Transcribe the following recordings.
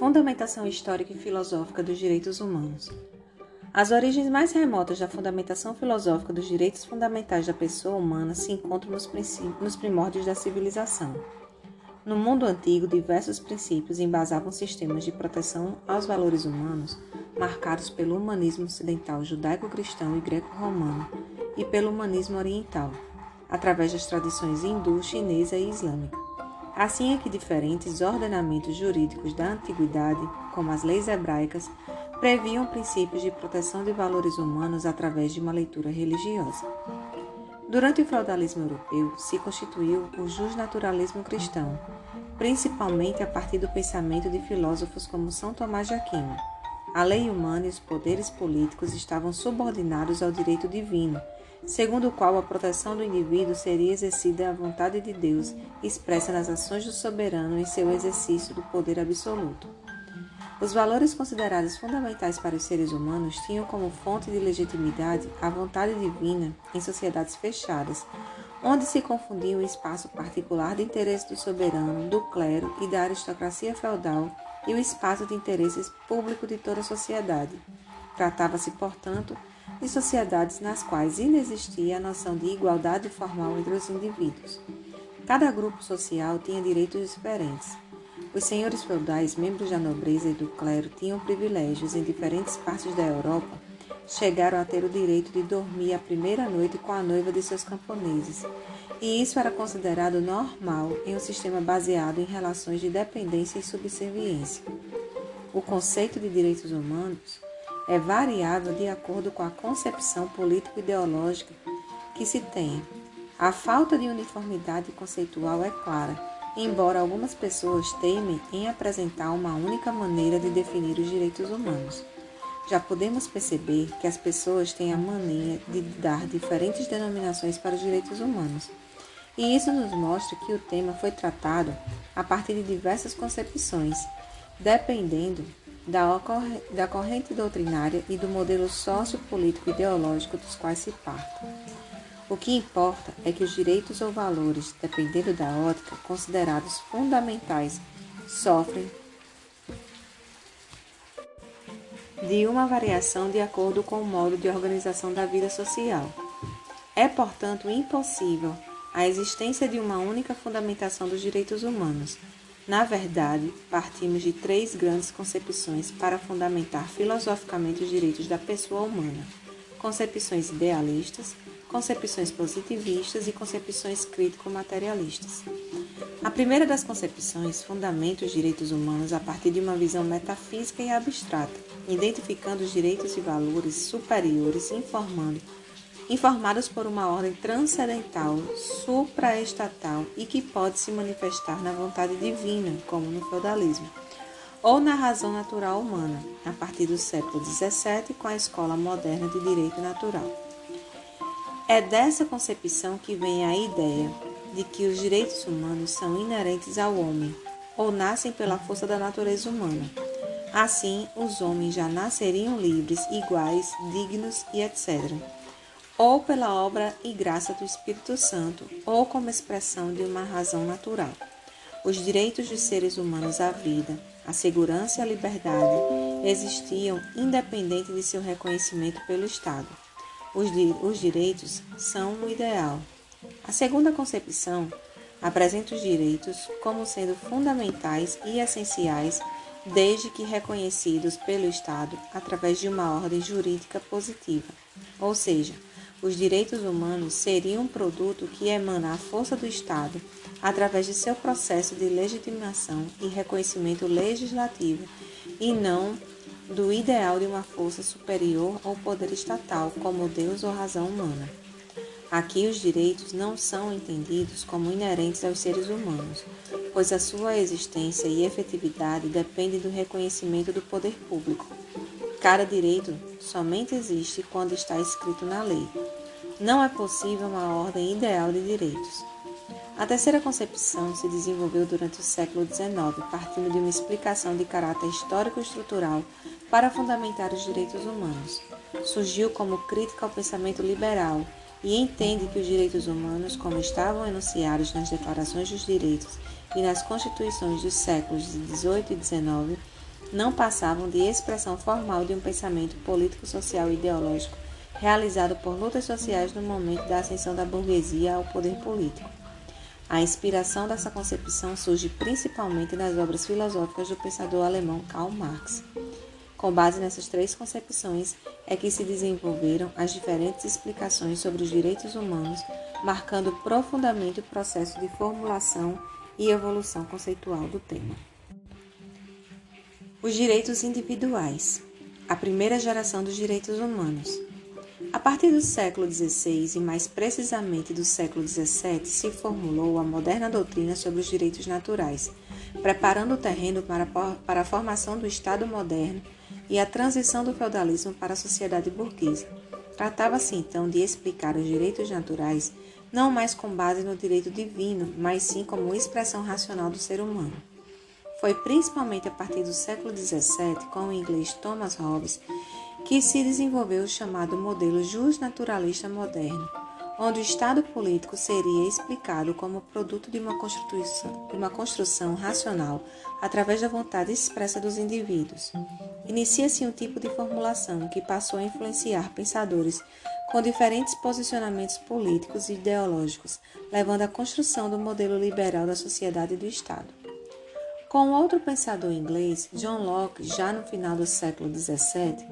Fundamentação histórica e filosófica dos direitos humanos. As origens mais remotas da fundamentação filosófica dos direitos fundamentais da pessoa humana se encontram nos, nos primórdios da civilização. No mundo antigo, diversos princípios embasavam sistemas de proteção aos valores humanos, marcados pelo humanismo ocidental judaico-cristão e greco-romano e pelo humanismo oriental, através das tradições hindu, chinesa e islâmica. Assim é que diferentes ordenamentos jurídicos da antiguidade, como as leis hebraicas, previam princípios de proteção de valores humanos através de uma leitura religiosa. Durante o feudalismo europeu, se constituiu o justnaturalismo cristão, principalmente a partir do pensamento de filósofos como São Tomás de Aquino. A lei humana e os poderes políticos estavam subordinados ao direito divino segundo o qual a proteção do indivíduo seria exercida à vontade de Deus, expressa nas ações do soberano em seu exercício do poder absoluto. Os valores considerados fundamentais para os seres humanos tinham como fonte de legitimidade a vontade divina em sociedades fechadas, onde se confundia o espaço particular de interesse do soberano, do clero e da aristocracia feudal e o espaço de interesses público de toda a sociedade. Tratava-se, portanto, de sociedades nas quais inexistia a noção de igualdade formal entre os indivíduos. Cada grupo social tinha direitos diferentes. Os senhores feudais, membros da nobreza e do clero, tinham privilégios em diferentes partes da Europa. Chegaram a ter o direito de dormir a primeira noite com a noiva de seus camponeses, e isso era considerado normal em um sistema baseado em relações de dependência e subserviência. O conceito de direitos humanos é variável de acordo com a concepção político-ideológica que se tem. A falta de uniformidade conceitual é clara, embora algumas pessoas temem em apresentar uma única maneira de definir os direitos humanos. Já podemos perceber que as pessoas têm a mania de dar diferentes denominações para os direitos humanos. E isso nos mostra que o tema foi tratado a partir de diversas concepções, dependendo da, da corrente doutrinária e do modelo sociopolítico ideológico dos quais se parta. O que importa é que os direitos ou valores, dependendo da ótica, considerados fundamentais, sofrem de uma variação de acordo com o modo de organização da vida social. É, portanto, impossível a existência de uma única fundamentação dos direitos humanos, na verdade, partimos de três grandes concepções para fundamentar filosoficamente os direitos da pessoa humana: concepções idealistas, concepções positivistas e concepções crítico-materialistas. A primeira das concepções fundamenta os direitos humanos a partir de uma visão metafísica e abstrata, identificando os direitos e valores superiores informando informados por uma ordem transcendental, supraestatal e que pode se manifestar na vontade divina, como no feudalismo, ou na razão natural humana, a partir do século XVII, com a escola moderna de direito natural. É dessa concepção que vem a ideia de que os direitos humanos são inerentes ao homem, ou nascem pela força da natureza humana. Assim, os homens já nasceriam livres, iguais, dignos e etc ou pela obra e graça do Espírito Santo, ou como expressão de uma razão natural. Os direitos dos seres humanos à vida, à segurança e à liberdade existiam independente de seu reconhecimento pelo Estado. Os, di os direitos são um ideal. A segunda concepção apresenta os direitos como sendo fundamentais e essenciais desde que reconhecidos pelo Estado através de uma ordem jurídica positiva, ou seja, os direitos humanos seriam um produto que emana a força do Estado através de seu processo de legitimação e reconhecimento legislativo e não do ideal de uma força superior ao poder estatal, como Deus ou razão humana. Aqui os direitos não são entendidos como inerentes aos seres humanos, pois a sua existência e efetividade depende do reconhecimento do poder público. Cada direito somente existe quando está escrito na lei. Não é possível uma ordem ideal de direitos. A terceira concepção se desenvolveu durante o século XIX, partindo de uma explicação de caráter histórico-estrutural para fundamentar os direitos humanos. Surgiu como crítica ao pensamento liberal e entende que os direitos humanos, como estavam enunciados nas declarações dos direitos e nas constituições dos séculos XVIII e XIX, não passavam de expressão formal de um pensamento político, social e ideológico realizado por lutas sociais no momento da ascensão da burguesia ao poder político. A inspiração dessa concepção surge principalmente nas obras filosóficas do pensador alemão Karl Marx. Com base nessas três concepções é que se desenvolveram as diferentes explicações sobre os direitos humanos, marcando profundamente o processo de formulação e evolução conceitual do tema. Os direitos individuais. A primeira geração dos direitos humanos. A partir do século XVI e mais precisamente do século XVII se formulou a moderna doutrina sobre os direitos naturais, preparando o terreno para, a formação do Estado moderno e a transição do feudalismo para a sociedade burguesa. Tratava-se então de explicar os direitos naturais não mais com base no direito divino, mas sim como expressão racional do ser humano. Foi principalmente a partir do século XVII, com o inglês Thomas Hobbes, que se desenvolveu o chamado modelo justnaturalista moderno, onde o Estado político seria explicado como produto de uma construção, de uma construção racional através da vontade expressa dos indivíduos. Inicia-se um tipo de formulação que passou a influenciar pensadores com diferentes posicionamentos políticos e ideológicos, levando à construção do modelo liberal da sociedade e do Estado. Com outro pensador inglês, John Locke, já no final do século XVII,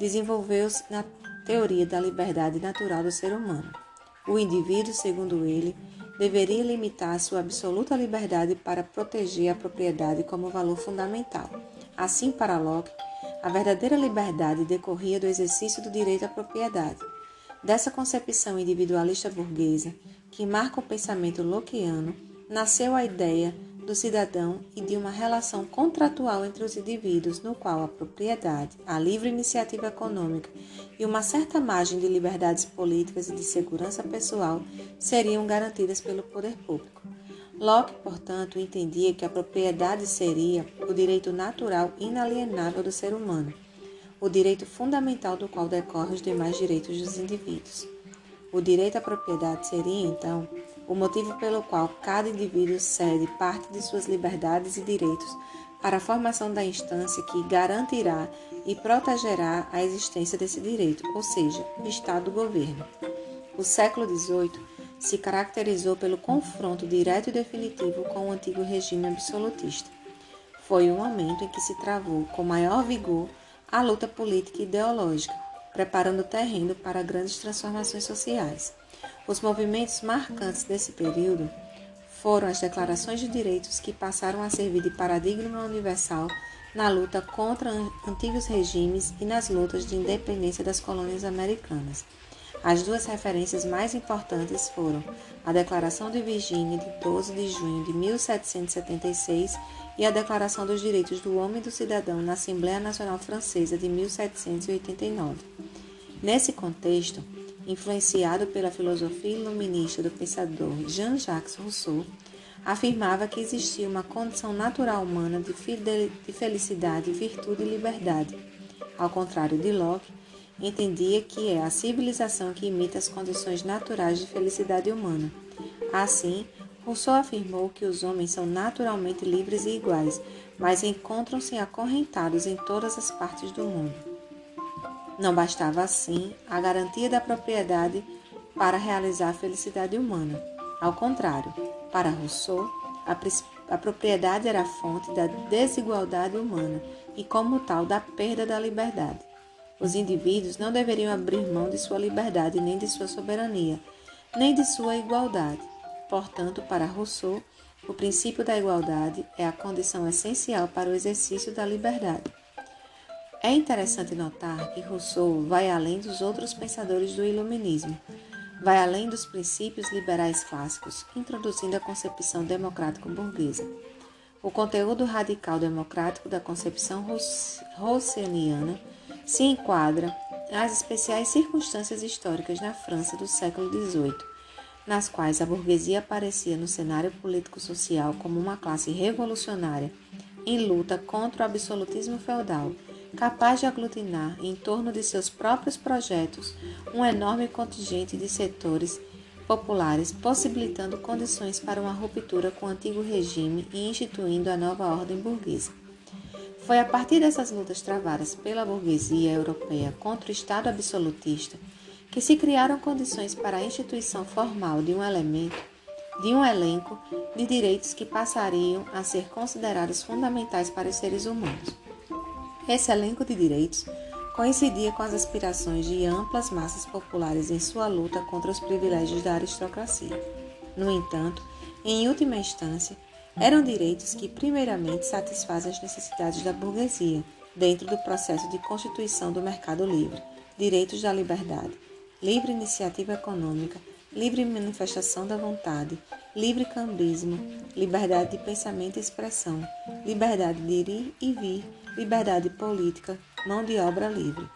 desenvolveu-se na teoria da liberdade natural do ser humano. O indivíduo, segundo ele, deveria limitar sua absoluta liberdade para proteger a propriedade como valor fundamental. Assim, para Locke, a verdadeira liberdade decorria do exercício do direito à propriedade. Dessa concepção individualista burguesa, que marca o pensamento lockeano, nasceu a ideia do cidadão e de uma relação contratual entre os indivíduos, no qual a propriedade, a livre iniciativa econômica e uma certa margem de liberdades políticas e de segurança pessoal seriam garantidas pelo poder público. Locke, portanto, entendia que a propriedade seria o direito natural inalienável do ser humano, o direito fundamental do qual decorrem os demais direitos dos indivíduos. O direito à propriedade seria, então, o motivo pelo qual cada indivíduo cede parte de suas liberdades e direitos para a formação da instância que garantirá e protegerá a existência desse direito, ou seja, o Estado-governo. O século XVIII se caracterizou pelo confronto direto e definitivo com o antigo regime absolutista. Foi o momento em que se travou com maior vigor a luta política e ideológica, preparando o terreno para grandes transformações sociais. Os movimentos marcantes desse período foram as declarações de direitos que passaram a servir de paradigma universal na luta contra antigos regimes e nas lutas de independência das colônias americanas. As duas referências mais importantes foram a Declaração de Virgínia de 12 de junho de 1776 e a Declaração dos Direitos do Homem e do Cidadão na Assembleia Nacional Francesa de 1789. Nesse contexto, influenciado pela filosofia iluminista do pensador Jean-Jacques Rousseau, afirmava que existia uma condição natural humana de, de felicidade, virtude e liberdade. Ao contrário de Locke, entendia que é a civilização que imita as condições naturais de felicidade humana. Assim, Rousseau afirmou que os homens são naturalmente livres e iguais, mas encontram-se acorrentados em todas as partes do mundo. Não bastava assim a garantia da propriedade para realizar a felicidade humana. Ao contrário, para Rousseau, a, a propriedade era a fonte da desigualdade humana e, como tal, da perda da liberdade. Os indivíduos não deveriam abrir mão de sua liberdade, nem de sua soberania, nem de sua igualdade. Portanto, para Rousseau, o princípio da igualdade é a condição essencial para o exercício da liberdade. É interessante notar que Rousseau vai além dos outros pensadores do Iluminismo, vai além dos princípios liberais clássicos, introduzindo a concepção democrático-burguesa. O conteúdo radical democrático da concepção rousseauiana se enquadra nas especiais circunstâncias históricas na França do século XVIII, nas quais a burguesia aparecia no cenário político-social como uma classe revolucionária em luta contra o absolutismo feudal capaz de aglutinar em torno de seus próprios projetos um enorme contingente de setores populares, possibilitando condições para uma ruptura com o antigo regime e instituindo a nova ordem burguesa. Foi a partir dessas lutas travadas pela burguesia europeia contra o Estado absolutista que se criaram condições para a instituição formal de um elemento, de um elenco de direitos que passariam a ser considerados fundamentais para os seres humanos. Esse elenco de direitos coincidia com as aspirações de amplas massas populares em sua luta contra os privilégios da aristocracia. No entanto, em última instância, eram direitos que, primeiramente, satisfazem as necessidades da burguesia, dentro do processo de constituição do mercado livre, direitos da liberdade, livre iniciativa econômica, livre manifestação da vontade, livre cambismo, liberdade de pensamento e expressão, liberdade de ir e vir, liberdade política, mão de obra livre.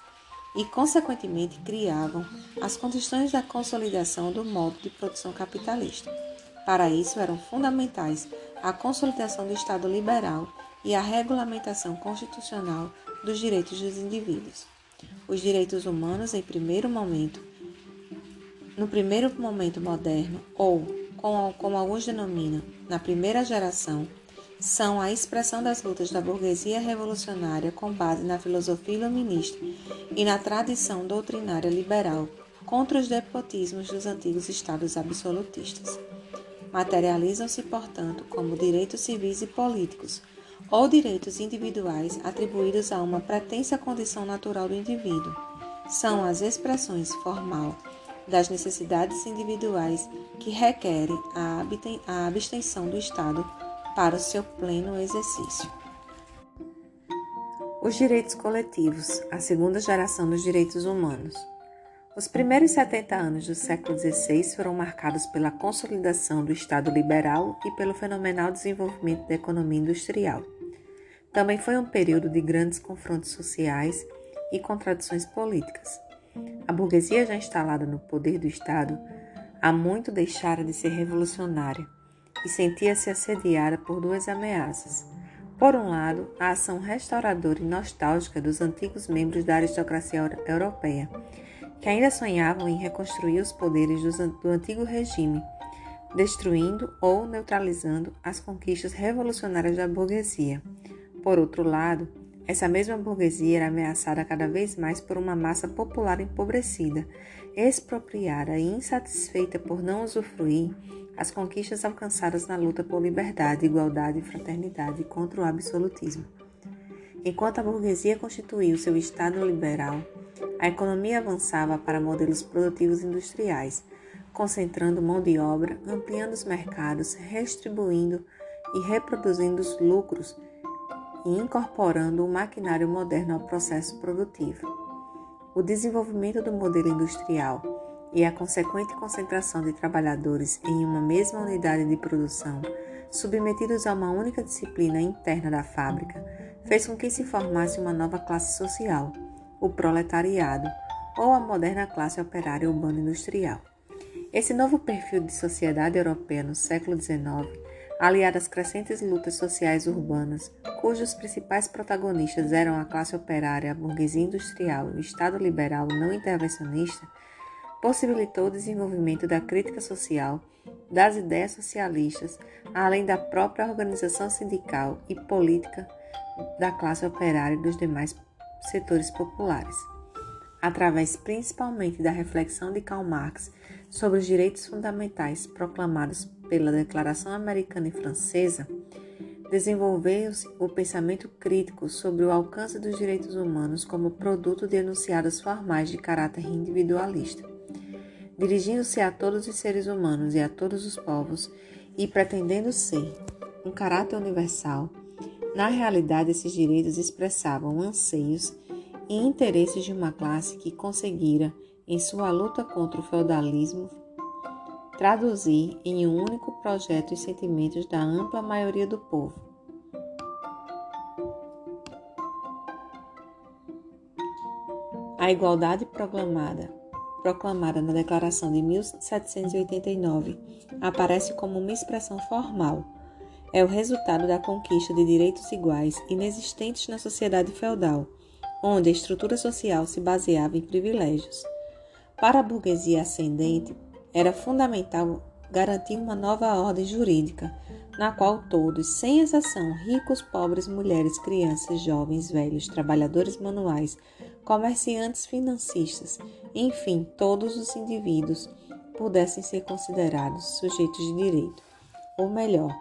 E, consequentemente, criavam as condições da consolidação do modo de produção capitalista. Para isso, eram fundamentais a consolidação do Estado liberal e a regulamentação constitucional dos direitos dos indivíduos. Os direitos humanos, em primeiro momento, no primeiro momento moderno, ou como alguns denominam, na primeira geração, são a expressão das lutas da burguesia revolucionária com base na filosofia iluminista e na tradição doutrinária liberal contra os despotismos dos antigos estados absolutistas materializam-se, portanto, como direitos civis e políticos, ou direitos individuais atribuídos a uma pretensa condição natural do indivíduo. São as expressões formal das necessidades individuais que requerem a abstenção do Estado para o seu pleno exercício. Os direitos coletivos, a segunda geração dos direitos humanos. Os primeiros 70 anos do século XVI foram marcados pela consolidação do Estado liberal e pelo fenomenal desenvolvimento da economia industrial. Também foi um período de grandes confrontos sociais e contradições políticas. A burguesia já instalada no poder do Estado há muito deixara de ser revolucionária e sentia-se assediada por duas ameaças. Por um lado, a ação restauradora e nostálgica dos antigos membros da aristocracia europeia, que ainda sonhavam em reconstruir os poderes do antigo regime, destruindo ou neutralizando as conquistas revolucionárias da burguesia. Por outro lado, essa mesma burguesia era ameaçada cada vez mais por uma massa popular empobrecida, expropriada e insatisfeita por não usufruir as conquistas alcançadas na luta por liberdade, igualdade e fraternidade contra o absolutismo. Enquanto a burguesia constituiu seu Estado liberal, a economia avançava para modelos produtivos industriais, concentrando mão de obra, ampliando os mercados, redistribuindo e reproduzindo os lucros e incorporando o maquinário moderno ao processo produtivo. O desenvolvimento do modelo industrial e a consequente concentração de trabalhadores em uma mesma unidade de produção, submetidos a uma única disciplina interna da fábrica, fez com que se formasse uma nova classe social o proletariado ou a moderna classe operária urbana industrial. Esse novo perfil de sociedade europeia no século XIX, aliado às crescentes lutas sociais urbanas, cujos principais protagonistas eram a classe operária, a burguesia industrial e o Estado liberal não intervencionista, possibilitou o desenvolvimento da crítica social, das ideias socialistas, além da própria organização sindical e política da classe operária e dos demais setores populares. Através principalmente da reflexão de Karl Marx sobre os direitos fundamentais proclamados pela Declaração Americana e Francesa, desenvolveu-se o pensamento crítico sobre o alcance dos direitos humanos como produto de enunciados formais de caráter individualista. Dirigindo-se a todos os seres humanos e a todos os povos, e pretendendo ser um caráter universal, na realidade, esses direitos expressavam anseios e interesses de uma classe que conseguira, em sua luta contra o feudalismo, traduzir em um único projeto os sentimentos da ampla maioria do povo. A igualdade proclamada, proclamada na Declaração de 1789, aparece como uma expressão formal é o resultado da conquista de direitos iguais inexistentes na sociedade feudal, onde a estrutura social se baseava em privilégios. Para a burguesia ascendente, era fundamental garantia uma nova ordem jurídica, na qual todos, sem exceção, ricos, pobres, mulheres, crianças, jovens, velhos, trabalhadores manuais, comerciantes, financistas, enfim, todos os indivíduos pudessem ser considerados sujeitos de direito. Ou melhor,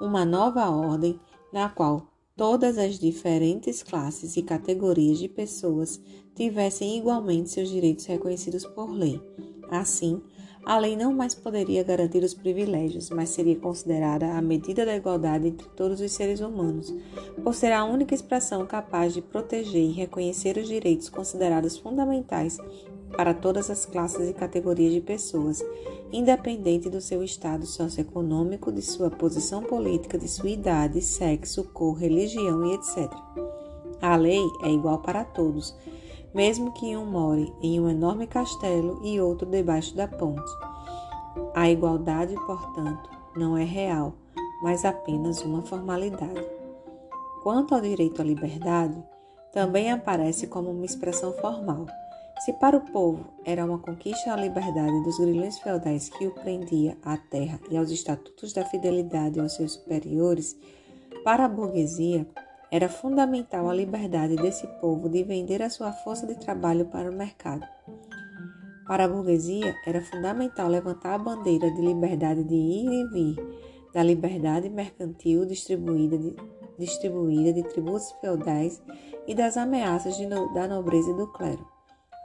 uma nova ordem na qual todas as diferentes classes e categorias de pessoas tivessem igualmente seus direitos reconhecidos por lei. Assim, a lei não mais poderia garantir os privilégios, mas seria considerada a medida da igualdade entre todos os seres humanos, por ser a única expressão capaz de proteger e reconhecer os direitos considerados fundamentais para todas as classes e categorias de pessoas, independente do seu estado socioeconômico, de sua posição política, de sua idade, sexo, cor, religião e etc. A lei é igual para todos, mesmo que um more em um enorme castelo e outro debaixo da ponte. A igualdade, portanto, não é real, mas apenas uma formalidade. Quanto ao direito à liberdade, também aparece como uma expressão formal se para o povo era uma conquista a liberdade dos grilhões feudais que o prendia à terra e aos estatutos da fidelidade aos seus superiores, para a burguesia era fundamental a liberdade desse povo de vender a sua força de trabalho para o mercado. Para a burguesia era fundamental levantar a bandeira de liberdade de ir e vir, da liberdade mercantil distribuída de, distribuída de tributos feudais e das ameaças no, da nobreza e do clero.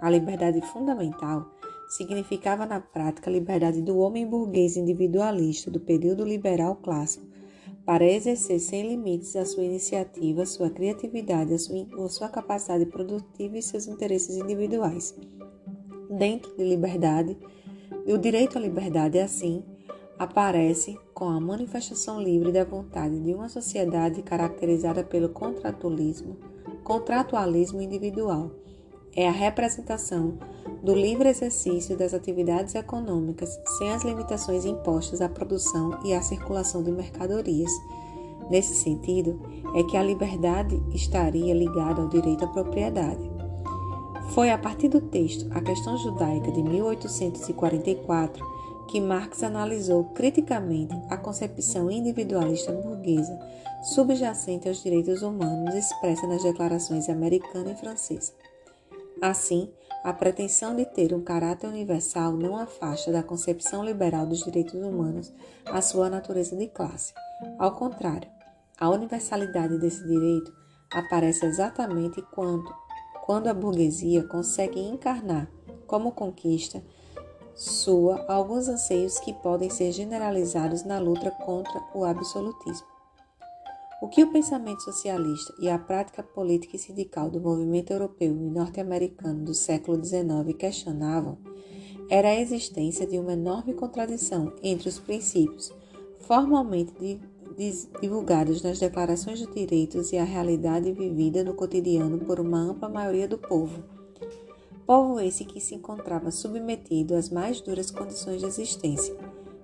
A liberdade fundamental significava na prática a liberdade do homem burguês individualista do período liberal clássico para exercer sem limites a sua iniciativa, sua criatividade, a sua, a sua capacidade produtiva e seus interesses individuais. Dentro de liberdade, o direito à liberdade, assim, aparece com a manifestação livre da vontade de uma sociedade caracterizada pelo contratualismo, contratualismo individual é a representação do livre exercício das atividades econômicas sem as limitações impostas à produção e à circulação de mercadorias. Nesse sentido, é que a liberdade estaria ligada ao direito à propriedade. Foi a partir do texto A Questão Judaica de 1844 que Marx analisou criticamente a concepção individualista burguesa subjacente aos direitos humanos expressa nas declarações americana e francesa. Assim, a pretensão de ter um caráter universal não afasta da concepção liberal dos direitos humanos a sua natureza de classe. Ao contrário, a universalidade desse direito aparece exatamente quando, quando a burguesia consegue encarnar como conquista sua alguns anseios que podem ser generalizados na luta contra o absolutismo. O que o pensamento socialista e a prática política e sindical do movimento europeu e norte-americano do século XIX questionavam era a existência de uma enorme contradição entre os princípios formalmente divulgados nas declarações de direitos e a realidade vivida no cotidiano por uma ampla maioria do povo. Povo esse que se encontrava submetido às mais duras condições de existência,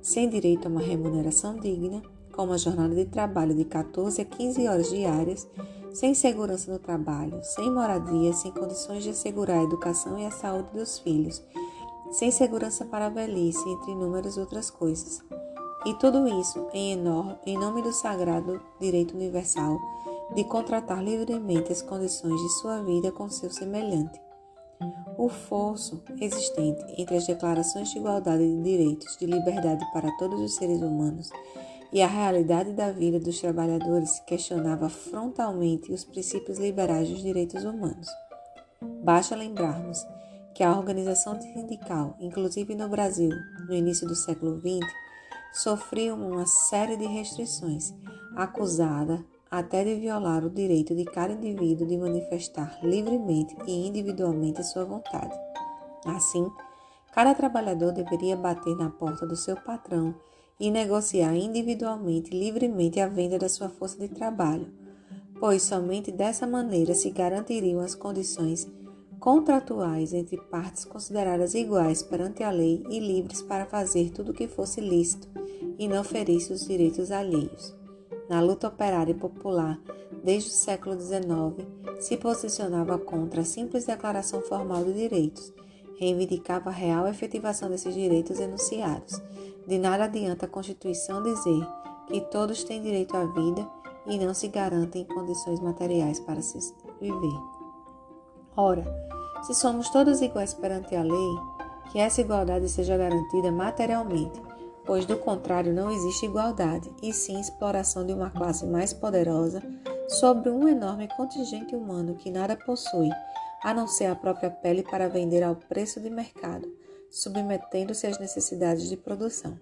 sem direito a uma remuneração digna, com uma jornada de trabalho de 14 a 15 horas diárias, sem segurança no trabalho, sem moradia, sem condições de assegurar a educação e a saúde dos filhos, sem segurança para a velhice, entre inúmeras outras coisas. E tudo isso em, enorme, em nome do sagrado direito universal de contratar livremente as condições de sua vida com seu semelhante. O fosso existente entre as declarações de igualdade de direitos de liberdade para todos os seres humanos e a realidade da vida dos trabalhadores questionava frontalmente os princípios liberais dos direitos humanos. Basta lembrarmos que a organização sindical, inclusive no Brasil, no início do século XX, sofreu uma série de restrições, acusada até de violar o direito de cada indivíduo de manifestar livremente e individualmente sua vontade. Assim, cada trabalhador deveria bater na porta do seu patrão e negociar individualmente livremente a venda da sua força de trabalho, pois somente dessa maneira se garantiriam as condições contratuais entre partes consideradas iguais perante a lei e livres para fazer tudo o que fosse lícito e não ferisse os direitos alheios. Na luta operária popular, desde o século XIX, se posicionava contra a simples declaração formal de direitos, reivindicava a real efetivação desses direitos enunciados, De nada adianta a Constituição dizer que todos têm direito à vida e não se garantem condições materiais para se viver. Ora, se somos todos iguais perante a lei, que essa igualdade seja garantida materialmente, pois do contrário não existe igualdade, e sim exploração de uma classe mais poderosa sobre um enorme contingente humano que nada possui, a não ser a própria pele para vender ao preço de mercado, submetendo-se às necessidades de produção.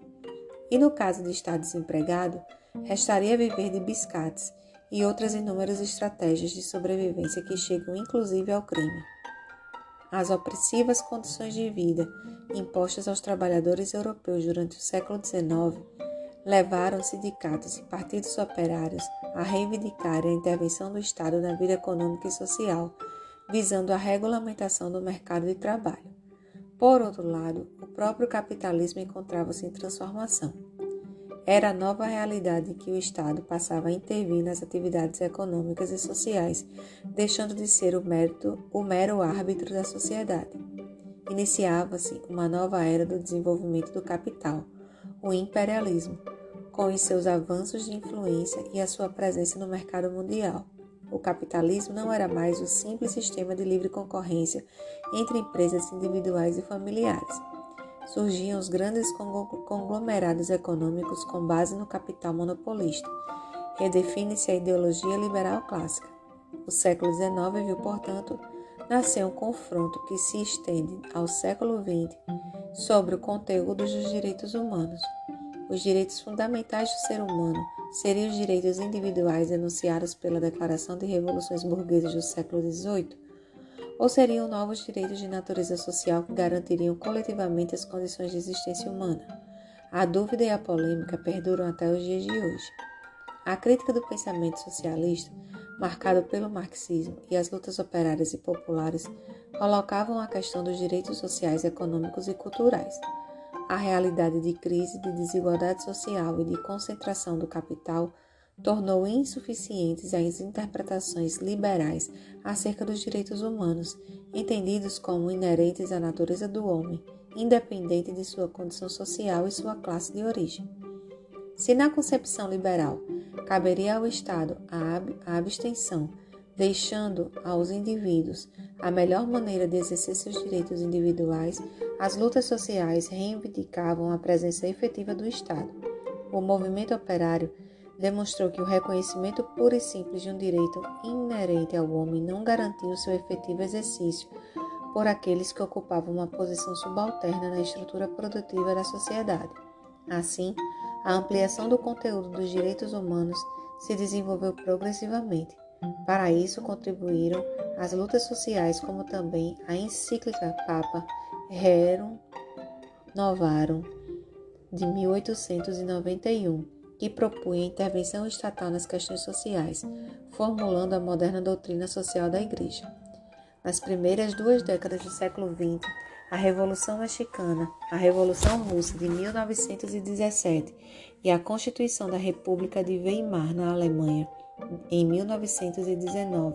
E no caso de estar desempregado, restaria viver de biscates e outras inúmeras estratégias de sobrevivência que chegam inclusive ao crime. As opressivas condições de vida impostas aos trabalhadores europeus durante o século XIX levaram sindicatos e partidos operários a reivindicarem a intervenção do Estado na vida econômica e social, visando a regulamentação do mercado de trabalho. Por outro lado, o próprio capitalismo encontrava-se em transformação. Era a nova realidade em que o Estado passava a intervir nas atividades econômicas e sociais, deixando de ser o, mérito, o mero árbitro da sociedade. Iniciava-se uma nova era do desenvolvimento do capital, o imperialismo, com os seus avanços de influência e a sua presença no mercado mundial. O capitalismo não era mais o simples sistema de livre concorrência entre empresas individuais e familiares surgiam os grandes conglomerados econômicos com base no capital monopolista. Redefine-se a ideologia liberal clássica. O século XIX viu, portanto, nascer um confronto que se estende ao século XX sobre o conteúdo dos direitos humanos. Os direitos fundamentais do ser humano seriam os direitos individuais enunciados pela Declaração de Revoluções Burguesas do século XVIII ou seriam novos direitos de natureza social que garantiriam coletivamente as condições de existência humana? A dúvida e a polêmica perduram até os dias de hoje. A crítica do pensamento socialista, marcado pelo marxismo e as lutas operárias e populares, colocavam a questão dos direitos sociais, econômicos e culturais. A realidade de crise, de desigualdade social e de concentração do capital tornou insuficientes as interpretações liberais acerca dos direitos humanos, entendidos como inerentes à natureza do homem, independente de sua condição social e sua classe de origem. Se na concepção liberal caberia ao Estado a, ab a abstenção, deixando aos indivíduos a melhor maneira de exercer seus direitos individuais, as lutas sociais reivindicavam a presença efetiva do Estado. O movimento operário demonstrou que o reconhecimento puro e simples de um direito inerente ao homem não garantia o seu efetivo exercício por aqueles que ocupavam uma posição subalterna na estrutura produtiva da sociedade. Assim, a ampliação do conteúdo dos direitos humanos se desenvolveu progressivamente. Para isso contribuíram as lutas sociais, como também a encíclica Papa Rerum Novarum de 1891 que propunha intervenção estatal nas questões sociais, formulando a moderna doutrina social da Igreja. Nas primeiras duas décadas do século XX, a Revolução Mexicana, a Revolução Russa de 1917 e a Constituição da República de Weimar na Alemanha em 1919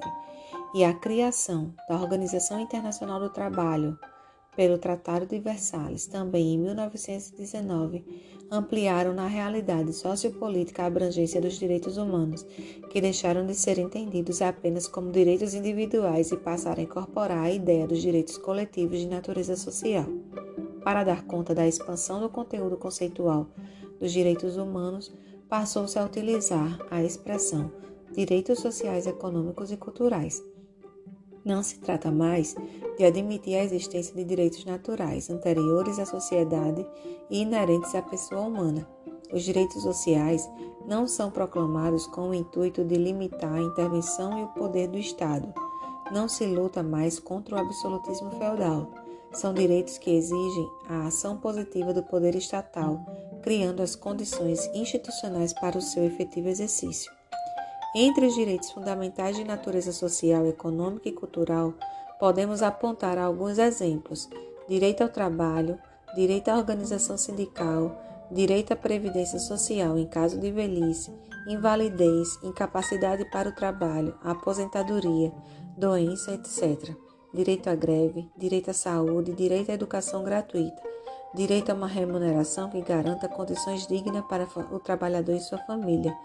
e a criação da Organização Internacional do Trabalho pelo Tratado de Versalhes, também em 1919, ampliaram na realidade sociopolítica a abrangência dos direitos humanos, que deixaram de ser entendidos apenas como direitos individuais e passaram a incorporar a ideia dos direitos coletivos de natureza social. Para dar conta da expansão do conteúdo conceitual dos direitos humanos, passou-se a utilizar a expressão direitos sociais, econômicos e culturais não se trata mais de admitir a existência de direitos naturais anteriores à sociedade e inerentes à pessoa humana. Os direitos sociais não são proclamados com o intuito de limitar a intervenção e o poder do Estado. Não se luta mais contra o absolutismo feudal. São direitos que exigem a ação positiva do poder estatal, criando as condições institucionais para o seu efetivo exercício. Entre os direitos fundamentais de natureza social, econômica e cultural, podemos apontar alguns exemplos: direito ao trabalho, direito à organização sindical, direito à previdência social em caso de velhice, invalidez, incapacidade para o trabalho, aposentadoria, doença, etc. Direito à greve, direito à saúde, direito à educação gratuita, direito a uma remuneração que garanta condições dignas para o trabalhador e sua família,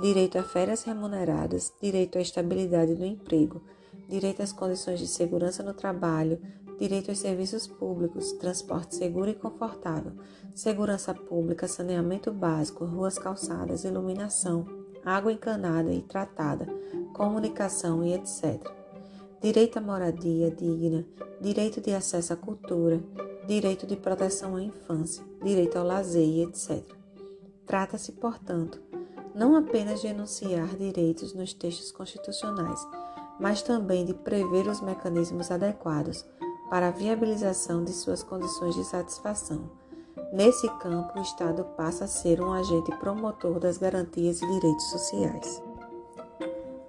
direito a férias remuneradas, direito à estabilidade do emprego, direito às condições de segurança no trabalho, direito aos serviços públicos, transporte seguro e confortável, segurança pública, saneamento básico, ruas, calçadas, iluminação, água encanada e tratada, comunicação e etc. Direito à moradia digna, direito de acesso à cultura, direito de proteção à infância, direito ao lazer e etc. Trata-se, portanto, não apenas de enunciar direitos nos textos constitucionais, mas também de prever os mecanismos adequados para a viabilização de suas condições de satisfação. Nesse campo, o Estado passa a ser um agente promotor das garantias e direitos sociais.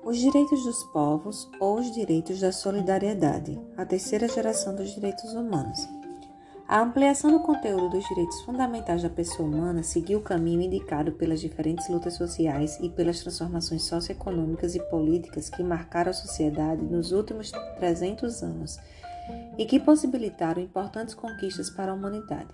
Os direitos dos povos ou os direitos da solidariedade, a terceira geração dos direitos humanos. A ampliação do conteúdo dos direitos fundamentais da pessoa humana seguiu o caminho indicado pelas diferentes lutas sociais e pelas transformações socioeconômicas e políticas que marcaram a sociedade nos últimos 300 anos e que possibilitaram importantes conquistas para a humanidade.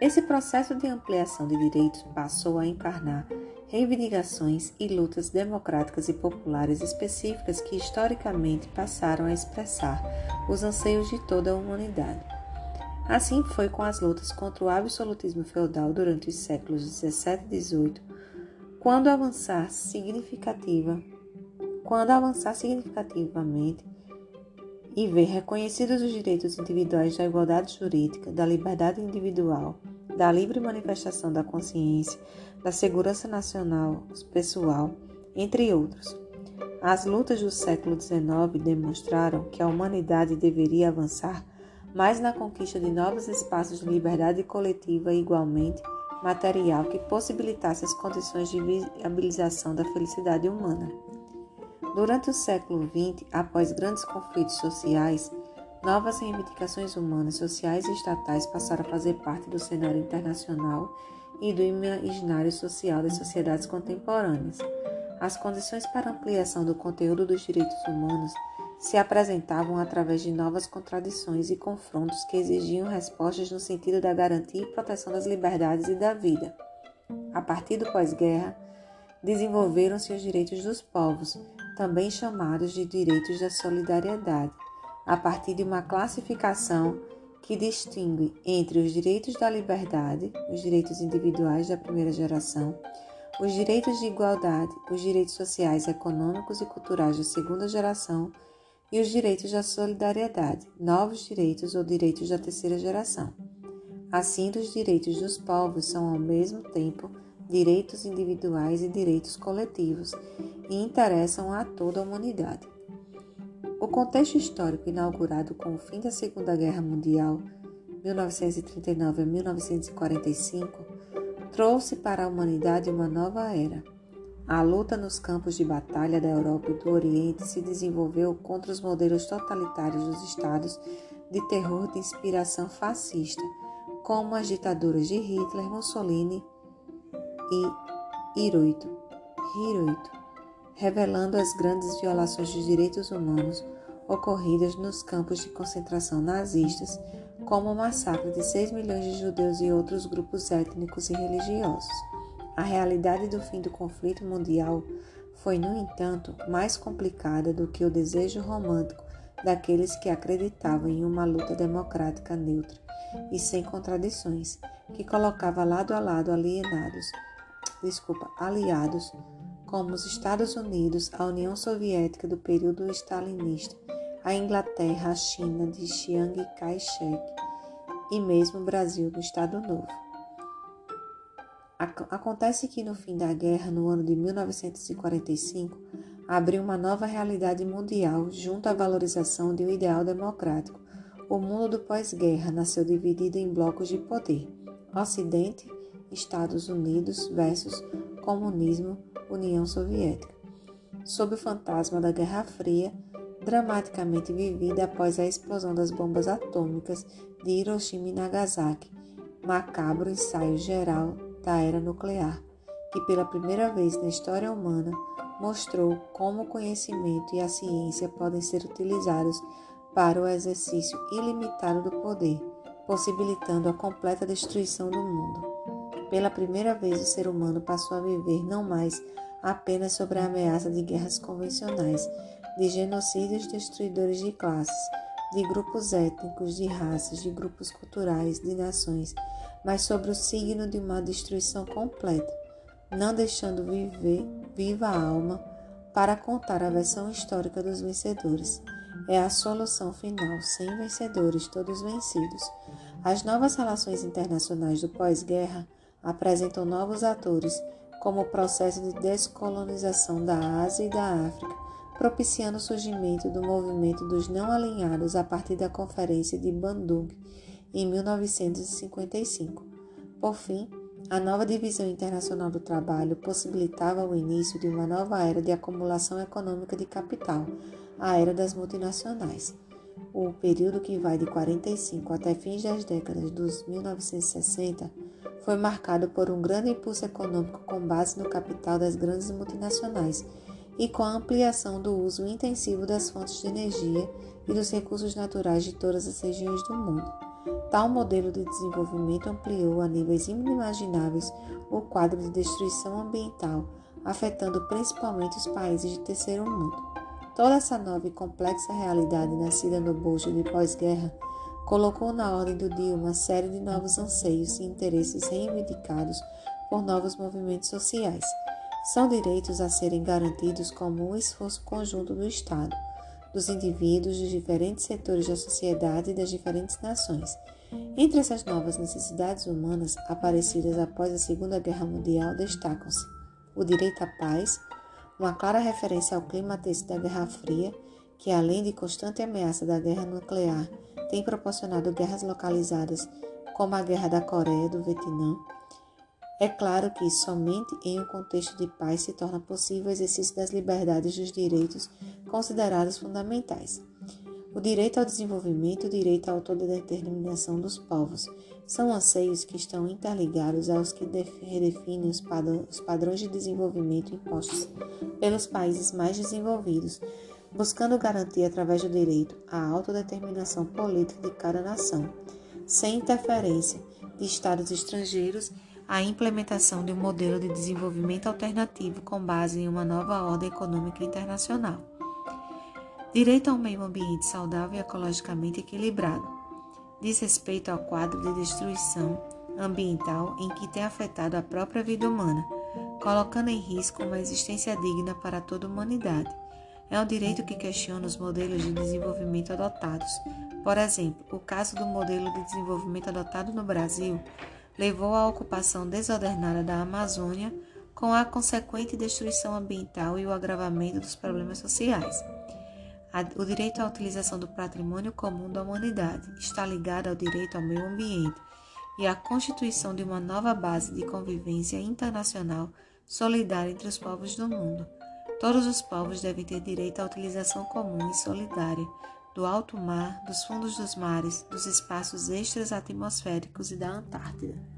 Esse processo de ampliação de direitos passou a encarnar reivindicações e lutas democráticas e populares específicas que historicamente passaram a expressar os anseios de toda a humanidade. Assim foi com as lutas contra o absolutismo feudal durante os séculos 17 e 18, quando avançar significativa, quando avançar significativamente e ver reconhecidos os direitos individuais da igualdade jurídica, da liberdade individual, da livre manifestação da consciência, da segurança nacional pessoal, entre outros. As lutas do século XIX demonstraram que a humanidade deveria avançar mas na conquista de novos espaços de liberdade coletiva igualmente material que possibilitasse as condições de viabilização da felicidade humana. Durante o século XX, após grandes conflitos sociais, novas reivindicações humanas, sociais e estatais passaram a fazer parte do cenário internacional e do imaginário social das sociedades contemporâneas. As condições para ampliação do conteúdo dos direitos humanos se apresentavam através de novas contradições e confrontos que exigiam respostas no sentido da garantia e proteção das liberdades e da vida. A partir do pós-guerra, desenvolveram-se os direitos dos povos, também chamados de direitos da solidariedade, a partir de uma classificação que distingue entre os direitos da liberdade, os direitos individuais da primeira geração, os direitos de igualdade, os direitos sociais, econômicos e culturais da segunda geração e os direitos da solidariedade, novos direitos ou direitos da terceira geração. Assim, os direitos dos povos são ao mesmo tempo direitos individuais e direitos coletivos e interessam a toda a humanidade. O contexto histórico inaugurado com o fim da Segunda Guerra Mundial, 1939 a 1945, trouxe para a humanidade uma nova era a luta nos campos de batalha da Europa e do Oriente se desenvolveu contra os modelos totalitários dos estados de terror de inspiração fascista, como as ditaduras de Hitler, Mussolini e Hirohito, Hirohito revelando as grandes violações dos direitos humanos ocorridas nos campos de concentração nazistas, como o massacre de 6 milhões de judeus e outros grupos étnicos e religiosos. A realidade do fim do conflito mundial foi, no entanto, mais complicada do que o desejo romântico daqueles que acreditavam em uma luta democrática neutra e sem contradições, que colocava lado a lado alienados, desculpa, aliados, como os Estados Unidos, a União Soviética do período stalinista, a Inglaterra, a China de Chiang Kai-shek e mesmo o Brasil do Estado Novo. Acontece que no fim da guerra, no ano de 1945, abriu uma nova realidade mundial junto à valorização de um ideal democrático. O mundo do pós-guerra nasceu dividido em blocos de poder: Ocidente, Estados Unidos versus comunismo, União Soviética. Sob o fantasma da Guerra Fria, dramaticamente vivida após a explosão das bombas atômicas de Hiroshima e Nagasaki, macabro ensaio geral da era nuclear, que pela primeira vez na história humana mostrou como o conhecimento e a ciência podem ser utilizados para o exercício ilimitado do poder, possibilitando a completa destruição do mundo. Pela primeira vez, o ser humano passou a viver não mais apenas sobre a ameaça de guerras convencionais, de genocídios destruidores de classes, de grupos étnicos, de raças, de grupos culturais, de nações, mas sobre o signo de uma destruição completa, não deixando viver viva a alma para contar a versão histórica dos vencedores. É a solução final, sem vencedores, todos vencidos. As novas relações internacionais do pós-guerra apresentam novos atores, como o processo de descolonização da Ásia e da África, propiciando o surgimento do movimento dos não alinhados a partir da Conferência de Bandung em 1955. Por fim, a nova divisão internacional do trabalho possibilitava o início de uma nova era de acumulação econômica de capital, a era das multinacionais. O período que vai de 45 até fins das décadas dos 1960 foi marcado por um grande impulso econômico com base no capital das grandes multinacionais e com a ampliação do uso intensivo das fontes de energia e dos recursos naturais de todas as regiões do mundo. Tal modelo de desenvolvimento ampliou a níveis inimagináveis o quadro de destruição ambiental, afetando principalmente os países de terceiro mundo. Toda essa nova e complexa realidade nascida no bojo de pós-guerra colocou na ordem do dia uma série de novos anseios e interesses reivindicados por novos movimentos sociais. São direitos a serem garantidos como um esforço conjunto do Estado, dos indivíduos, dos diferentes setores da sociedade e das diferentes nações. Entre essas novas necessidades humanas aparecidas após a Segunda Guerra Mundial destacam-se o direito à paz, uma clara referência ao clima tenso da Guerra Fria, que além de constante ameaça da guerra nuclear, tem proporcionado guerras localizadas, como a Guerra da Coreia do Vietnã, é claro que somente em um contexto de paz se torna possível o exercício das liberdades e dos direitos considerados fundamentais. O direito ao desenvolvimento e o direito à autodeterminação dos povos são anseios que estão interligados aos que redefinem os padrões de desenvolvimento impostos pelos países mais desenvolvidos, buscando garantir através do direito a autodeterminação política de cada nação, sem interferência de estados estrangeiros a implementação de um modelo de desenvolvimento alternativo com base em uma nova ordem econômica internacional. Direito a um meio ambiente saudável e ecologicamente equilibrado. Diz respeito ao quadro de destruição ambiental em que tem afetado a própria vida humana, colocando em risco uma existência digna para toda a humanidade. É um direito que questiona os modelos de desenvolvimento adotados. Por exemplo, o caso do modelo de desenvolvimento adotado no Brasil levou à ocupação desordenada da Amazônia, com a consequente destruição ambiental e o agravamento dos problemas sociais. O direito à utilização do patrimônio comum da humanidade está ligado ao direito ao meio ambiente e à constituição de uma nova base de convivência internacional solidária entre os povos do mundo. Todos os povos devem ter direito à utilização comum e solidária do alto mar, dos fundos dos mares, dos espaços extras atmosféricos e da Antártida.